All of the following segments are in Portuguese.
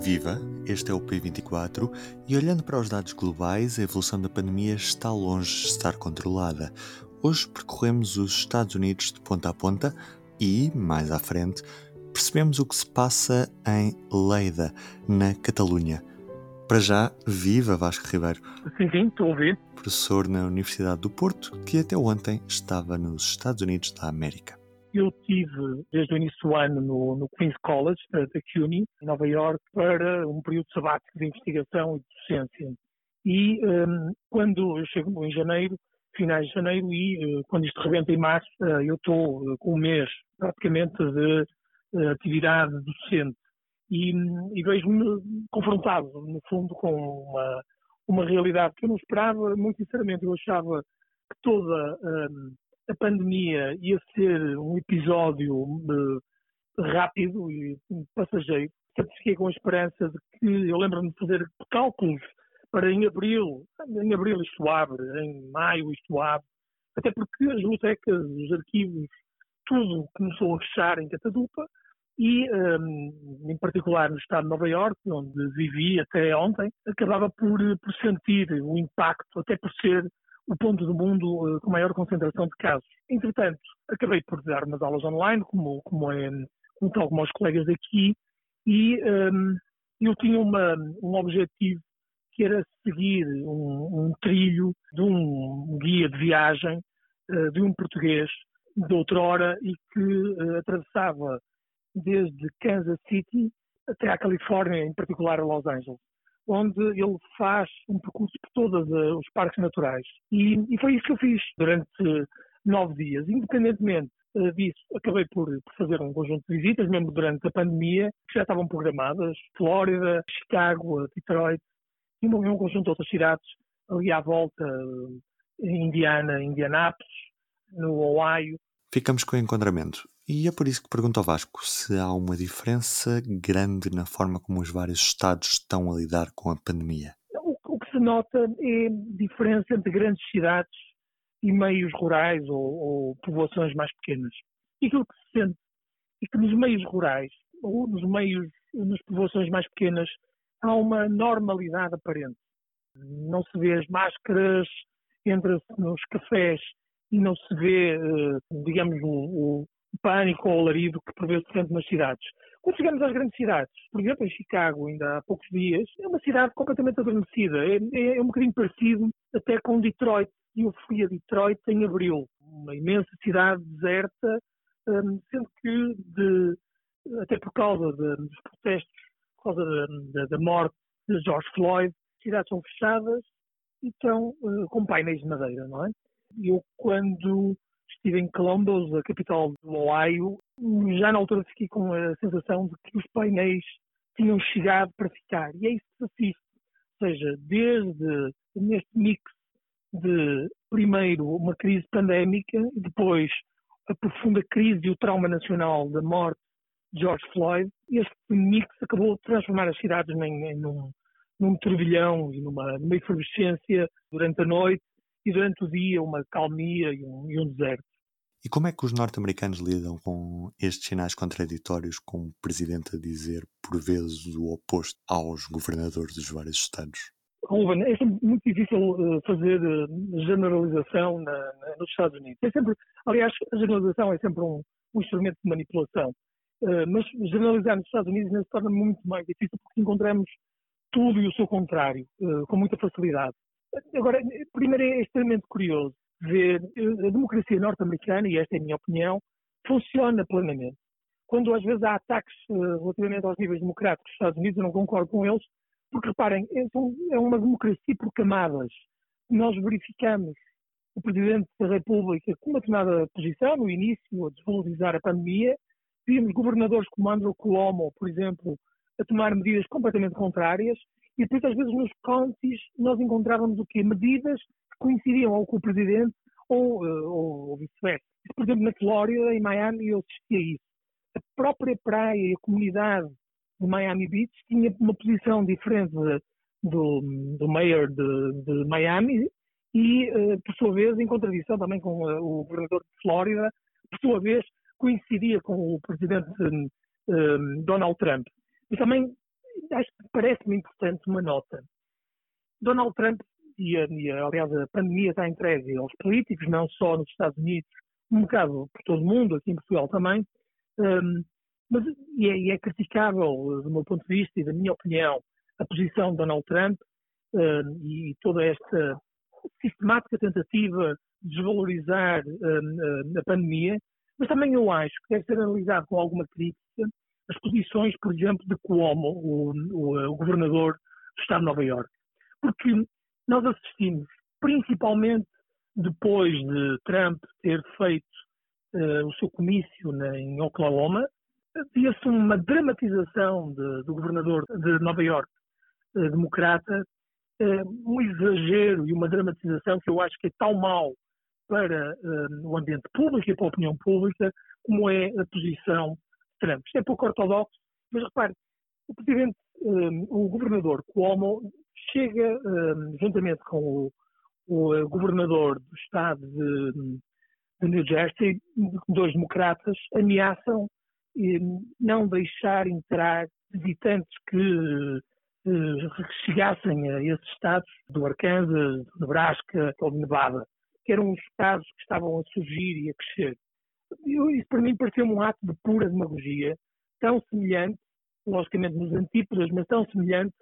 Viva, este é o P24 e olhando para os dados globais, a evolução da pandemia está longe de estar controlada. Hoje percorremos os Estados Unidos de ponta a ponta e, mais à frente, percebemos o que se passa em Leida, na Catalunha. Para já, viva Vasco Ribeiro. Sim, sim, estou a ouvir. Professor na Universidade do Porto, que até ontem estava nos Estados Unidos da América. Eu tive, desde o início do ano, no, no Queen's College, da CUNY, em Nova York, para um período sabático de investigação e de docência. E um, quando eu chego em janeiro, finais de janeiro, e uh, quando isto rebenta em março, uh, eu estou com um mês praticamente de atividade docente. E, hum, e vejo-me confrontado, no fundo, com uma, uma realidade que eu não esperava, muito sinceramente. Eu achava que toda um, a pandemia ia ser um episódio uh, rápido e passageiro. Sempre fiquei com a esperança de que, eu lembro-me de fazer cálculos para em abril, em abril isto abre, em maio isto abre, até porque as bibliotecas, os arquivos, tudo começou a fechar em Catadupa e, um, em particular no estado de Nova Iorque, onde vivi até ontem, acabava por, por sentir o impacto, até por ser o ponto do mundo uh, com maior concentração de casos. Entretanto, acabei por dar umas aulas online, como, como é como como os colegas aqui, e um, eu tinha uma, um objetivo que era seguir um, um trilho de um guia de viagem uh, de um português de outrora e que uh, atravessava desde Kansas City até à Califórnia, em particular a Los Angeles onde ele faz um percurso por todos os parques naturais. E, e, foi isso que eu fiz durante nove dias. Independentemente uh, disso, acabei por, fazer um conjunto de visitas, mesmo durante a pandemia, que já estavam programadas. Flórida, Chicago, Detroit, e um, um conjunto de outras cidades ali à volta, uh, Indiana, Indianápolis, no Ohio. Ficamos com o enquadramento. E é por isso que pergunto ao Vasco se há uma diferença grande na forma como os vários Estados estão a lidar com a pandemia. O, que se nota é diferença entre grandes cidades e meios rurais ou, ou povoações mais pequenas. E aquilo que se sente é que nos meios rurais ou nos meios, nas povoações mais pequenas, há uma normalidade aparente. Não se vê as máscaras, entra-se nos cafés e não se vê, eh, digamos, o, pânico ou alarido que por vezes se sente nas cidades. Quando chegamos às grandes cidades, por exemplo, em Chicago, ainda há poucos dias, é uma cidade completamente adormecida. É, é, é um bocadinho parecido até com Detroit. Eu fui a Detroit em abril, uma imensa cidade deserta, um, sendo que, de, até por causa de, dos protestos, por causa da, da morte de George Floyd, as cidades são fechadas e estão uh, com painéis de madeira, não é? Eu, quando estive em Columbus, a capital do Ohio, já na altura fiquei com a sensação de que os painéis tinham chegado para ficar. E é isso que se assiste. Ou seja, desde neste mix de, primeiro, uma crise pandémica depois a profunda crise e o trauma nacional da morte de George Floyd, este mix acabou de transformar as cidades em, em num, num turbilhão e numa, numa efervescência durante a noite e durante o dia uma calmia e um, e um deserto. E como é que os norte-americanos lidam com estes sinais contraditórios, com o presidente a dizer, por vezes, o oposto aos governadores dos vários estados? Ruben, é sempre muito difícil uh, fazer uh, generalização na, na, nos Estados Unidos. É sempre, aliás, a generalização é sempre um, um instrumento de manipulação. Uh, mas generalizar nos Estados Unidos se torna muito mais difícil porque encontramos tudo e o seu contrário, com muita facilidade. Agora, primeiro é extremamente curioso ver a democracia norte-americana, e esta é a minha opinião, funciona plenamente. Quando às vezes há ataques uh, relativamente aos níveis democráticos dos Estados Unidos, eu não concordo com eles, porque reparem, é, é uma democracia por camadas. Nós verificamos o Presidente da República com uma determinada posição no início, a desvalorizar a pandemia, vimos governadores como Andrew Cuomo, por exemplo, a tomar medidas completamente contrárias, e depois às vezes nos counties nós encontrávamos o quê? Medidas que coincidiam ou com o Presidente ou, eh, ou, ou vice-versa. Por exemplo, na Flórida, em Miami, eu assistia a isso. A própria praia e a comunidade de Miami Beach tinha uma posição diferente do, do mayor de, de Miami e, eh, por sua vez, em contradição também com eh, o governador de Flórida, por sua vez, coincidia com o presidente Donald Trump. E também acho que parece-me importante uma nota. Donald Trump, e, e aliás a pandemia está entregue aos políticos, não só nos Estados Unidos, um bocado por todo o mundo, aqui em Portugal também, um, mas e é, e é, criticável, do meu ponto de vista e da minha opinião, a posição de Donald Trump um, e toda esta sistemática tentativa de desvalorizar um, a pandemia, mas também eu acho que deve ser analisado com alguma crítica as posições, por exemplo, de Cuomo, o, o, o governador do Estado de Nova Iorque. Porque nós assistimos, principalmente depois de Trump ter feito uh, o seu comício na, em Oklahoma, havia-se uma dramatização de, do governador de Nova Iorque, uh, democrata, uh, um exagero e uma dramatização que eu acho que é tão mau para o ambiente público e para a opinião pública como é a posição Trump. Isto é pouco ortodoxo, mas repare, o presidente, o governador Cuomo chega, juntamente com o o eh, governador do estado de, de New Jersey, dois democratas, ameaçam não deixar entrar visitantes que eh, chegassem a esses estados do Arkansas, do Nebraska ou de Nevada, que eram os estados que estavam a surgir e a crescer. Isso para mim pareceu um ato de pura demagogia, tão semelhante, logicamente nos antípodas, mas tão semelhante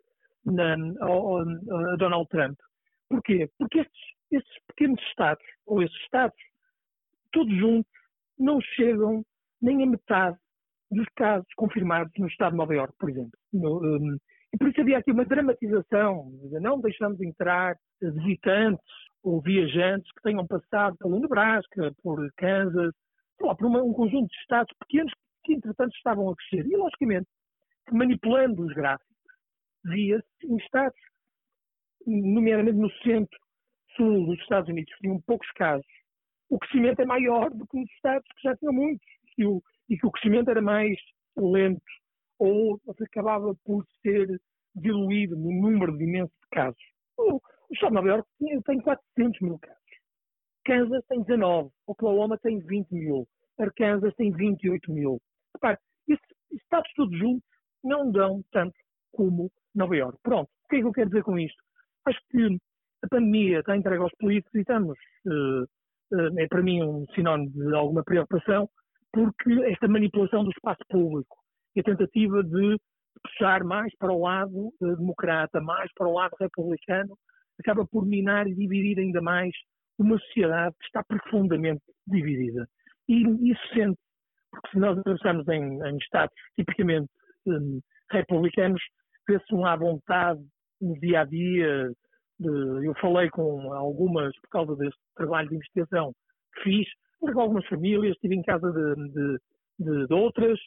na, ao, a Donald Trump. Porquê? Porque estes, estes pequenos Estados, ou esses Estados, todos juntos, não chegam nem a metade dos casos confirmados no Estado de Nova Iorque, por exemplo. No, um, e por isso havia aqui uma dramatização, não deixamos entrar visitantes ou viajantes que tenham passado pelo Nebraska, por Kansas, por uma, um conjunto de estados pequenos que, entretanto, estavam a crescer. E, logicamente, manipulando os gráficos, via-se em estados nomeadamente no centro-sul dos Estados Unidos, que tinham poucos casos, o crescimento é maior do que nos Estados que já tinham muitos, e, o, e que o crescimento era mais lento, ou acabava por ser diluído no número de imensos casos. O, o Estado de Nova Iorque tem 400 mil casos. Kansas tem 19, Oklahoma tem 20 mil, Arkansas tem 28 mil. Repare, esses estados todos juntos não dão tanto como Nova Iorque. Pronto, o que é que eu quero dizer com isto? Acho que a pandemia está entregue aos políticos e estamos, uh, uh, é para mim um sinónimo de alguma preocupação, porque esta manipulação do espaço público e a tentativa de puxar mais para o lado uh, democrata, mais para o lado republicano, acaba por minar e dividir ainda mais uma sociedade está profundamente dividida. E isso sente, porque se nós pensamos em, em Estados tipicamente um, republicanos, vê-se uma vontade no dia a dia. eu falei com algumas, por causa deste trabalho de investigação que fiz, com algumas famílias, estive em casa de, de, de, de outras,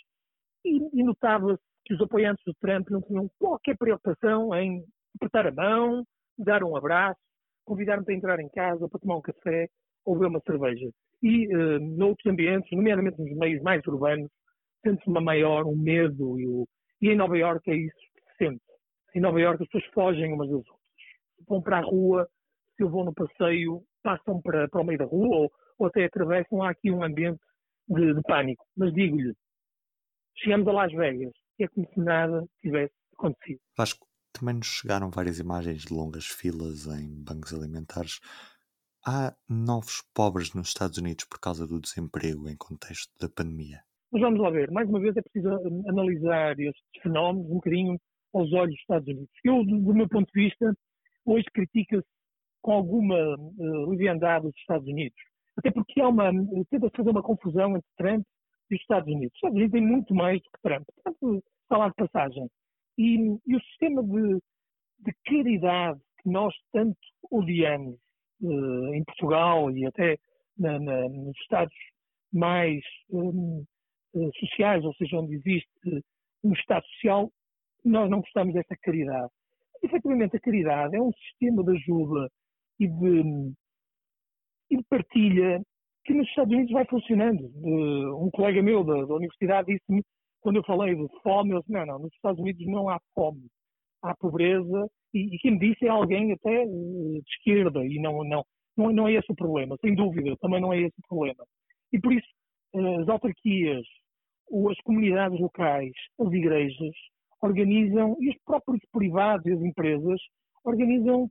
e, e notava-se que os apoiantes do Trump não tinham qualquer preocupação em apertar a mão, dar um abraço, convidar-me para entrar em casa para tomar um café ou beber uma cerveja. E uh, noutros ambientes, nomeadamente nos meios mais urbanos, sente-se uma maior, um medo, e, o, e em Nova Iorque é isso que se sente em Nova Iorque as pessoas fogem umas das outras. Vão para a rua, se eu vou no passeio, passam para, para o meio da rua ou, ou até atravessam. Há aqui um ambiente de, de pânico. Mas digo-lhe, chegamos a Las Vegas e é como se nada tivesse acontecido. Vasco, também nos chegaram várias imagens de longas filas em bancos alimentares. Há novos pobres nos Estados Unidos por causa do desemprego em contexto da pandemia? Mas vamos lá ver, mais uma vez é preciso analisar estes fenómenos um bocadinho aos olhos dos Estados Unidos. Eu, do meu ponto de vista, hoje critica-se com alguma uh, leviandade os Estados Unidos. Até porque há uma, tenta-se fazer uma confusão entre Trump e os Estados Unidos. Os Estados Unidos têm muito mais do que Trump. Portanto, falar de passagem. E, e o sistema de, de, caridade que nós tanto odiamos uh, em Portugal e até na, na, nos Estados mais um, uh, sociais, ou seja, onde existe um Estado social, nós não gostamos dessa caridade. Efetivamente, a caridade é um sistema de ajuda e de, e de partilha que nos Estados Unidos vai funcionando. Um colega meu da, da universidade disse-me, quando eu falei de fome, ele disse, não, não, nos Estados Unidos não há fome, há pobreza, e, e quem me disse é alguém até de esquerda, e não, não, não, não é esse o problema, sem dúvida, também não é esse o problema. E por isso, as autarquias, as comunidades locais, as igrejas, organizam, e os próprios privados e as empresas organizam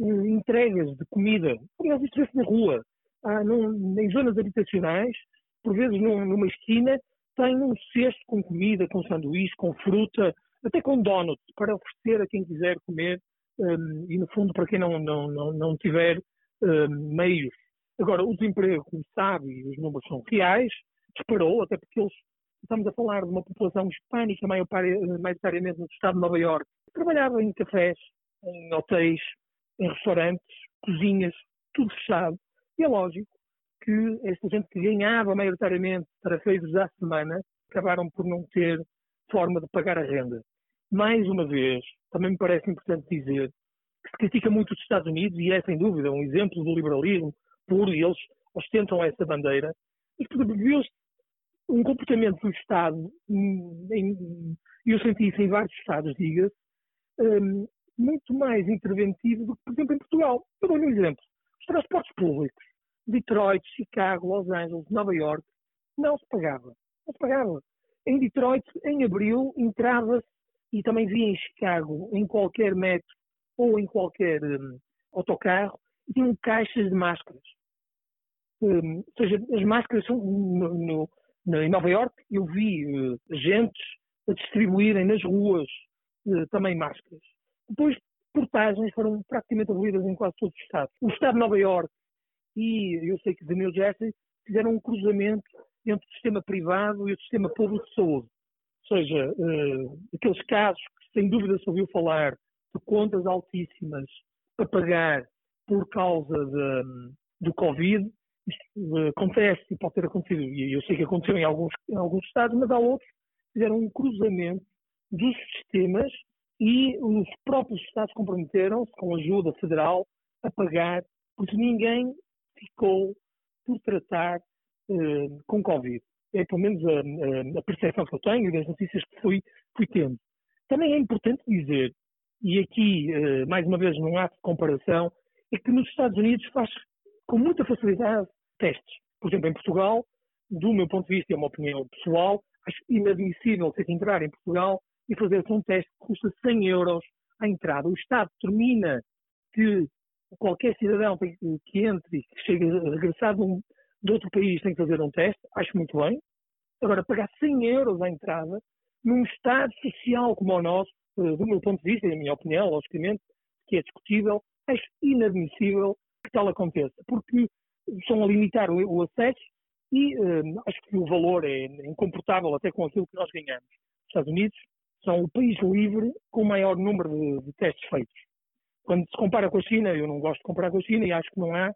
eh, entregas de comida. Aliás, isto vê-se na rua, ah, num, em zonas habitacionais, por vezes num, numa esquina, tem um cesto com comida, com sanduíche, com fruta, até com donuts, para oferecer a quem quiser comer um, e, no fundo, para quem não, não, não, não tiver um, meios. Agora, o desemprego, como sabe, os números são reais, disparou, até porque eles, estamos a falar de uma população hispânica, maioritariamente no estado de Nova Iorque, trabalhava em cafés, em hotéis, em restaurantes, cozinhas, tudo fechado. E é lógico que esta gente que ganhava maioritariamente para feitos à semana acabaram por não ter forma de pagar a renda. Mais uma vez, também me parece importante dizer que se critica muito os Estados Unidos e é sem dúvida um exemplo do liberalismo puro e eles ostentam essa bandeira e que viu-se um comportamento do Estado, e eu senti isso em vários Estados, diga-se, um, muito mais interventivo do que, por exemplo, em Portugal. Eu dou-lhe um exemplo. Os transportes públicos, Detroit, Chicago, Los Angeles, Nova York, não se pagava. Não se pagava. Em Detroit, em abril, entrava-se, e também via em Chicago, em qualquer metro ou em qualquer um, autocarro, tinham caixas de máscaras. Um, ou seja, as máscaras são no, no, em Nova York, eu vi uh, agentes a distribuírem nas ruas uh, também máscaras. Depois, portagens foram praticamente abolidas em quase todos os estados. O estado de Nova York e eu sei que de New fizeram um cruzamento entre o sistema privado e o sistema público de saúde. Ou seja, uh, aqueles casos que sem dúvida se ouviu falar de contas altíssimas a pagar por causa de, do Covid, isto uh, acontece e pode ter acontecido, e eu sei que aconteceu em alguns, em alguns estados, mas há outros que fizeram um cruzamento dos sistemas e os próprios estados comprometeram-se, com ajuda federal, a pagar, porque ninguém ficou por tratar uh, com Covid. É pelo menos a, a, percepção que eu tenho e das notícias que fui, fui tendo. Também é importante dizer, e aqui, uh, mais uma vez, não há comparação, é que nos Estados Unidos faz com muita facilidade testes. Por exemplo, em Portugal, do meu ponto de vista, é uma opinião pessoal, acho inadmissível ter que entrar em Portugal e fazer um teste que custa 100 euros à entrada. O Estado termina que qualquer cidadão que, entre e que chegue a regressar de, um, de, outro país tem que fazer um teste, acho muito bem. Agora, pagar 100 euros à entrada, num Estado social como o nosso, eh, do meu ponto de vista, e da minha opinião, logicamente, que é discutível, acho inadmissível que tal aconteça, porque estão a limitar o, o acesso e uh, acho que o valor é incomportável até com aquilo que nós ganhamos. Os Estados Unidos são o país livre com o maior número de, de testes feitos. Quando se compara com a China, eu não gosto de comparar com a China e acho que não há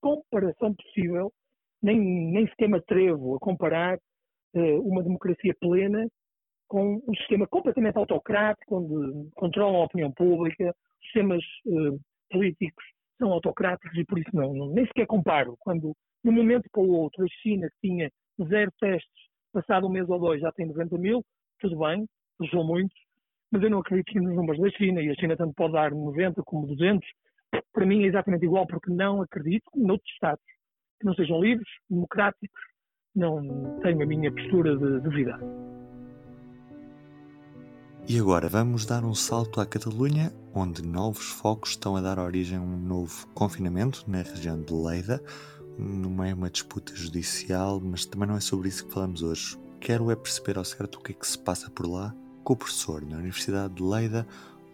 comparação possível, nem, nem sequer me atrevo a comparar uh, uma democracia plena com um sistema completamente autocrático, onde controlam a opinião pública, sistemas uh, políticos são autocráticos e por isso não, não, nem sequer comparo. Quando, de um momento para o outro, a China, tinha zero testes, passado um mês ou dois já tem 90 mil, tudo bem, usou muitos, mas eu não acredito nos números da China e a China tanto pode dar 90 como 200. Para mim é exatamente igual, porque não acredito noutros Estados que não sejam livres, democráticos, não tenho a minha postura de duvidar. E agora vamos dar um salto à Catalunha, onde novos focos estão a dar origem a um novo confinamento na região de Leida. Não é uma disputa judicial, mas também não é sobre isso que falamos hoje. Quero é perceber ao certo o que é que se passa por lá com o professor na Universidade de Leida,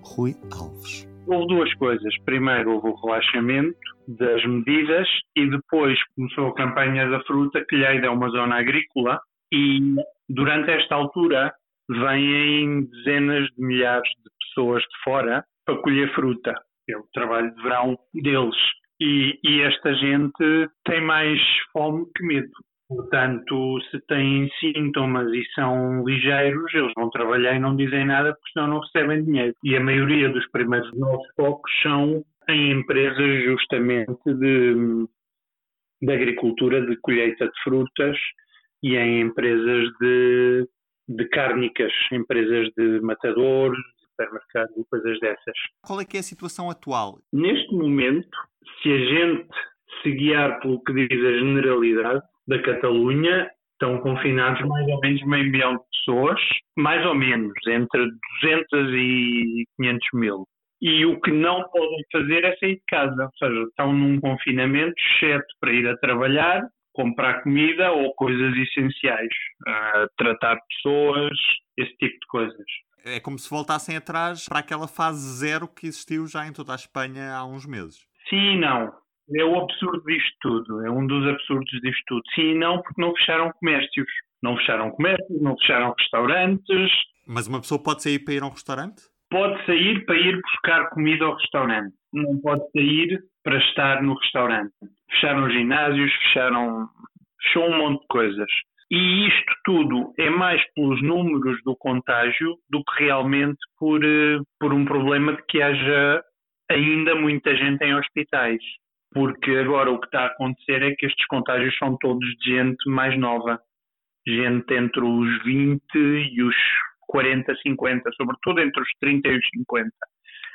Rui Alves. Houve duas coisas. Primeiro, houve o relaxamento das medidas e depois começou a campanha da fruta, que Lleida é uma zona agrícola e durante esta altura vêm dezenas de milhares de pessoas de fora para colher fruta. É o trabalho de verão deles. E, e esta gente tem mais fome que medo. Portanto, se têm sintomas e são ligeiros, eles vão trabalhar e não dizem nada porque senão não recebem dinheiro. E a maioria dos primeiros novos focos são em empresas justamente de, de agricultura, de colheita de frutas e em empresas de, de cárnicas, empresas de matadores, supermercados e coisas dessas. Qual é que é a situação atual? Neste momento, se a gente se guiar pelo que diz a generalidade, da Catalunha, Estão confinados mais ou menos meio milhão de pessoas, mais ou menos, entre 200 e 500 mil. E o que não podem fazer é sair de casa, ou seja, estão num confinamento, exceto para ir a trabalhar, comprar comida ou coisas essenciais, uh, tratar pessoas, esse tipo de coisas. É como se voltassem atrás para aquela fase zero que existiu já em toda a Espanha há uns meses. Sim e não. É o absurdo disto tudo. É um dos absurdos disto tudo. Sim e não, porque não fecharam comércios. Não fecharam comércios, não fecharam restaurantes. Mas uma pessoa pode sair para ir a um restaurante? Pode sair para ir buscar comida ao restaurante. Não pode sair para estar no restaurante. Fecharam ginásios, fecharam. fechou um monte de coisas. E isto tudo é mais pelos números do contágio do que realmente por, eh, por um problema de que haja ainda muita gente em hospitais. Porque agora o que está a acontecer é que estes contágios são todos de gente mais nova. Gente entre os 20 e os 40, 50, sobretudo entre os 30 e os 50,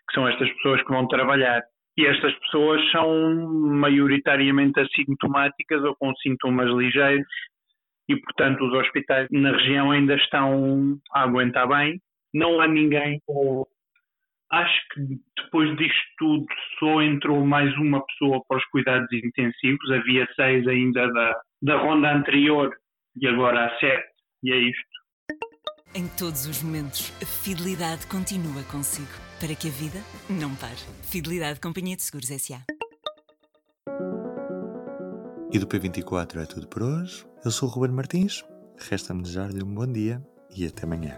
que são estas pessoas que vão trabalhar. E estas pessoas são maioritariamente assintomáticas ou com sintomas ligeiros e, portanto, os hospitais na região ainda estão a aguentar bem. Não há ninguém, ou acho que depois disto tudo só entrou mais uma pessoa para os cuidados intensivos. Havia seis ainda da, da ronda anterior e agora há sete, e é isto. Em todos os momentos, a fidelidade continua consigo, para que a vida não pare. Fidelidade Companhia de Seguros S.A. E do P24 é tudo por hoje. Eu sou o Ruben Martins. Resta-me desejar-lhe um bom dia e até amanhã.